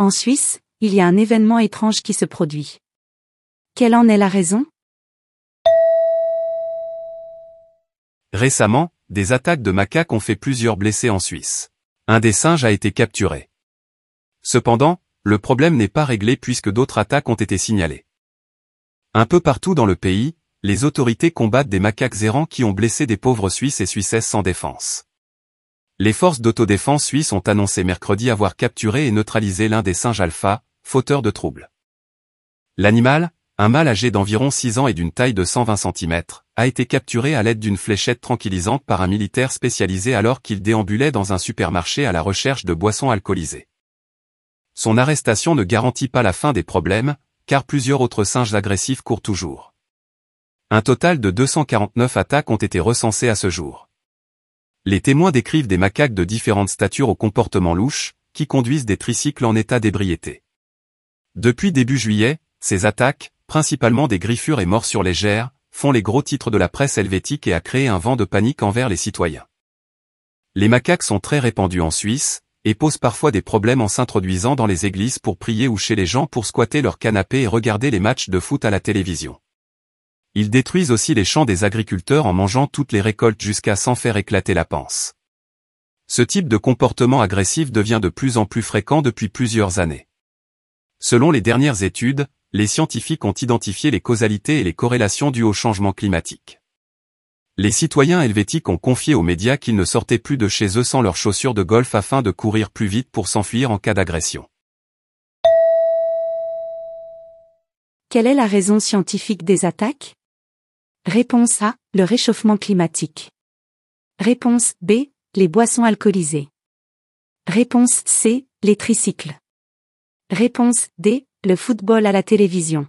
En Suisse, il y a un événement étrange qui se produit. Quelle en est la raison? Récemment, des attaques de macaques ont fait plusieurs blessés en Suisse. Un des singes a été capturé. Cependant, le problème n'est pas réglé puisque d'autres attaques ont été signalées. Un peu partout dans le pays, les autorités combattent des macaques errants qui ont blessé des pauvres Suisses et Suissesses sans défense. Les forces d'autodéfense suisses ont annoncé mercredi avoir capturé et neutralisé l'un des singes alpha, fauteur de troubles. L'animal, un mâle âgé d'environ 6 ans et d'une taille de 120 cm, a été capturé à l'aide d'une fléchette tranquillisante par un militaire spécialisé alors qu'il déambulait dans un supermarché à la recherche de boissons alcoolisées. Son arrestation ne garantit pas la fin des problèmes, car plusieurs autres singes agressifs courent toujours. Un total de 249 attaques ont été recensées à ce jour. Les témoins décrivent des macaques de différentes statures au comportement louche, qui conduisent des tricycles en état d'ébriété. Depuis début juillet, ces attaques, principalement des griffures et morsures légères, font les gros titres de la presse helvétique et a créé un vent de panique envers les citoyens. Les macaques sont très répandus en Suisse, et posent parfois des problèmes en s'introduisant dans les églises pour prier ou chez les gens pour squatter leur canapé et regarder les matchs de foot à la télévision. Ils détruisent aussi les champs des agriculteurs en mangeant toutes les récoltes jusqu'à s'en faire éclater la panse. Ce type de comportement agressif devient de plus en plus fréquent depuis plusieurs années. Selon les dernières études, les scientifiques ont identifié les causalités et les corrélations dues au changement climatique. Les citoyens helvétiques ont confié aux médias qu'ils ne sortaient plus de chez eux sans leurs chaussures de golf afin de courir plus vite pour s'enfuir en cas d'agression. Quelle est la raison scientifique des attaques? Réponse A, le réchauffement climatique. Réponse B, les boissons alcoolisées. Réponse C, les tricycles. Réponse D, le football à la télévision.